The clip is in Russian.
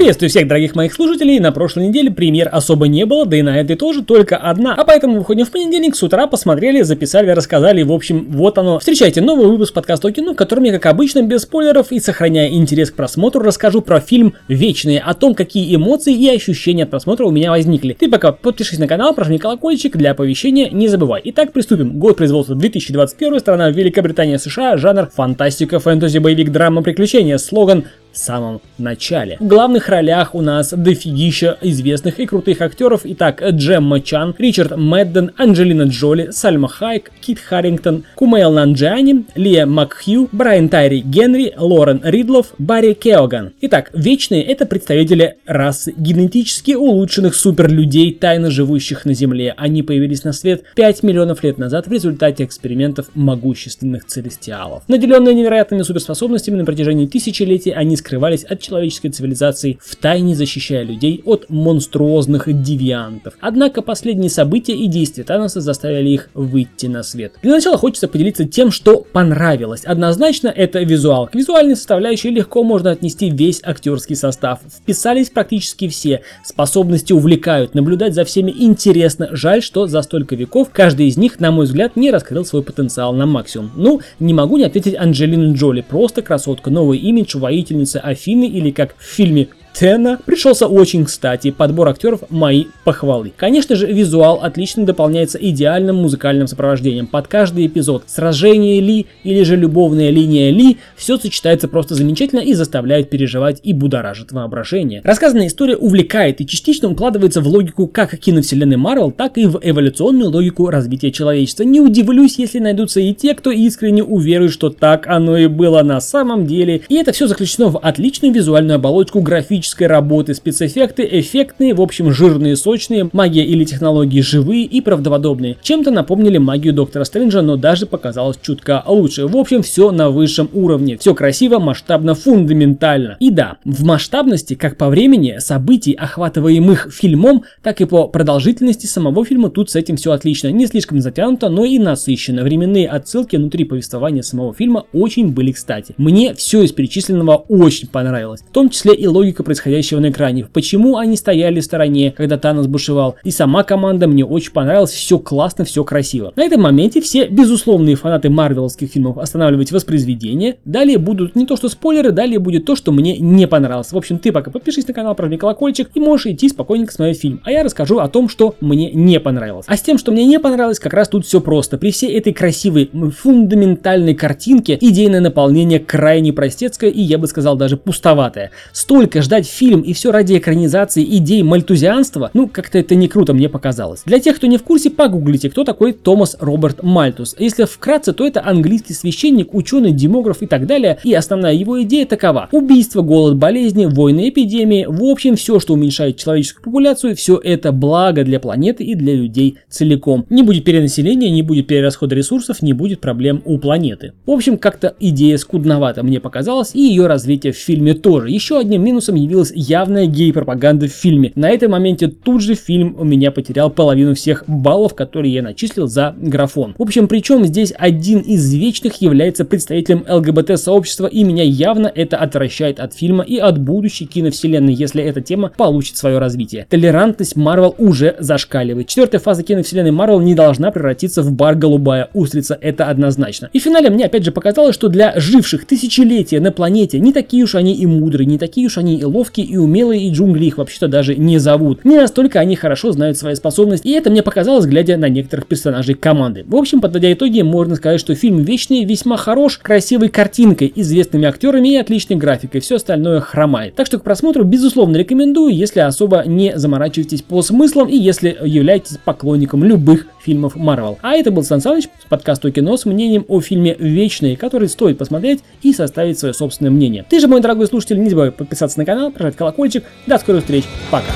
Приветствую всех дорогих моих слушателей. На прошлой неделе премьер особо не было, да и на этой тоже только одна. А поэтому выходим в понедельник с утра, посмотрели, записали, рассказали. В общем, вот оно. Встречайте новый выпуск подкаста о кино, в котором я, как обычно, без спойлеров и сохраняя интерес к просмотру, расскажу про фильм «Вечные», о том, какие эмоции и ощущения от просмотра у меня возникли. Ты пока подпишись на канал, прожми колокольчик для оповещения, не забывай. Итак, приступим. Год производства 2021, страна Великобритания, США, жанр фантастика, фэнтези, боевик, драма, приключения. Слоган в самом начале. В главных ролях у нас дофигища известных и крутых актеров. Итак, Джемма Чан, Ричард Мэдден, Анджелина Джоли, Сальма Хайк, Кит Харрингтон, Кумейл Нанджиани, Лия Макхью, Брайан Тайри Генри, Лорен Ридлов, Барри Кеоган. Итак, вечные это представители расы генетически улучшенных суперлюдей, тайно живущих на Земле. Они появились на свет 5 миллионов лет назад в результате экспериментов могущественных целестиалов. Наделенные невероятными суперспособностями на протяжении тысячелетий, они скрывались от человеческой цивилизации, втайне защищая людей от монструозных девиантов. Однако последние события и действия Таноса заставили их выйти на свет. Для начала хочется поделиться тем, что понравилось. Однозначно это визуал. К визуальной составляющей легко можно отнести весь актерский состав. Вписались практически все. Способности увлекают, наблюдать за всеми интересно. Жаль, что за столько веков каждый из них, на мой взгляд, не раскрыл свой потенциал на максимум. Ну, не могу не ответить Анджелина Джоли. Просто красотка. Новый имидж, воительница Афины или как в фильме Тена пришелся очень кстати, подбор актеров мои похвалы. Конечно же, визуал отлично дополняется идеальным музыкальным сопровождением. Под каждый эпизод сражение Ли или же любовная линия Ли, все сочетается просто замечательно и заставляет переживать и будоражит воображение. Рассказанная история увлекает и частично укладывается в логику как киновселенной Марвел, так и в эволюционную логику развития человечества. Не удивлюсь, если найдутся и те, кто искренне уверует, что так оно и было на самом деле. И это все заключено в отличную визуальную оболочку графическую графической работы, спецэффекты эффектные, в общем жирные, сочные, магия или технологии живые и правдоподобные. Чем-то напомнили магию Доктора Стрэнджа, но даже показалось чутка лучше. В общем, все на высшем уровне. Все красиво, масштабно, фундаментально. И да, в масштабности, как по времени, событий, охватываемых фильмом, так и по продолжительности самого фильма тут с этим все отлично. Не слишком затянуто, но и насыщенно. Временные отсылки внутри повествования самого фильма очень были кстати. Мне все из перечисленного очень понравилось. В том числе и логика происходящего на экране, почему они стояли в стороне, когда Танос бушевал. И сама команда мне очень понравилась, все классно, все красиво. На этом моменте все безусловные фанаты марвеловских фильмов останавливать воспроизведение. Далее будут не то что спойлеры, далее будет то, что мне не понравилось. В общем, ты пока подпишись на канал, прожми колокольчик и можешь идти спокойненько смотреть фильм. А я расскажу о том, что мне не понравилось. А с тем, что мне не понравилось, как раз тут все просто. При всей этой красивой, фундаментальной картинке идейное наполнение крайне простецкое и, я бы сказал, даже пустоватое. Столько ждать фильм и все ради экранизации идей мальтузианства, ну как-то это не круто мне показалось. Для тех, кто не в курсе, погуглите, кто такой Томас Роберт Мальтус. Если вкратце, то это английский священник, ученый, демограф и так далее. И основная его идея такова. Убийство, голод, болезни, войны, эпидемии, в общем все, что уменьшает человеческую популяцию, все это благо для планеты и для людей целиком. Не будет перенаселения, не будет перерасхода ресурсов, не будет проблем у планеты. В общем, как-то идея скудновата мне показалась, и ее развитие в фильме тоже. Еще одним минусом явилась явная гей-пропаганда в фильме. На этом моменте тут же фильм у меня потерял половину всех баллов, которые я начислил за графон. В общем, причем здесь один из вечных является представителем ЛГБТ-сообщества, и меня явно это отвращает от фильма и от будущей киновселенной, если эта тема получит свое развитие. Толерантность Марвел уже зашкаливает. Четвертая фаза киновселенной Марвел не должна превратиться в бар голубая устрица, это однозначно. И в финале мне опять же показалось, что для живших тысячелетия на планете не такие уж они и мудрые, не такие уж они и ловкие и умелые, и джунгли их вообще-то даже не зовут. Не настолько они хорошо знают свои способности, и это мне показалось, глядя на некоторых персонажей команды. В общем, подводя итоги, можно сказать, что фильм «Вечный» весьма хорош, красивой картинкой, известными актерами и отличной графикой, все остальное хромает. Так что к просмотру, безусловно, рекомендую, если особо не заморачиваетесь по смыслам и если являетесь поклонником любых фильмов Marvel. А это был Сан Саныч с подкаста кино с мнением о фильме «Вечный», который стоит посмотреть и составить свое собственное мнение. Ты же, мой дорогой слушатель, не забывай подписаться на канал, прожать колокольчик. До скорых встреч. Пока.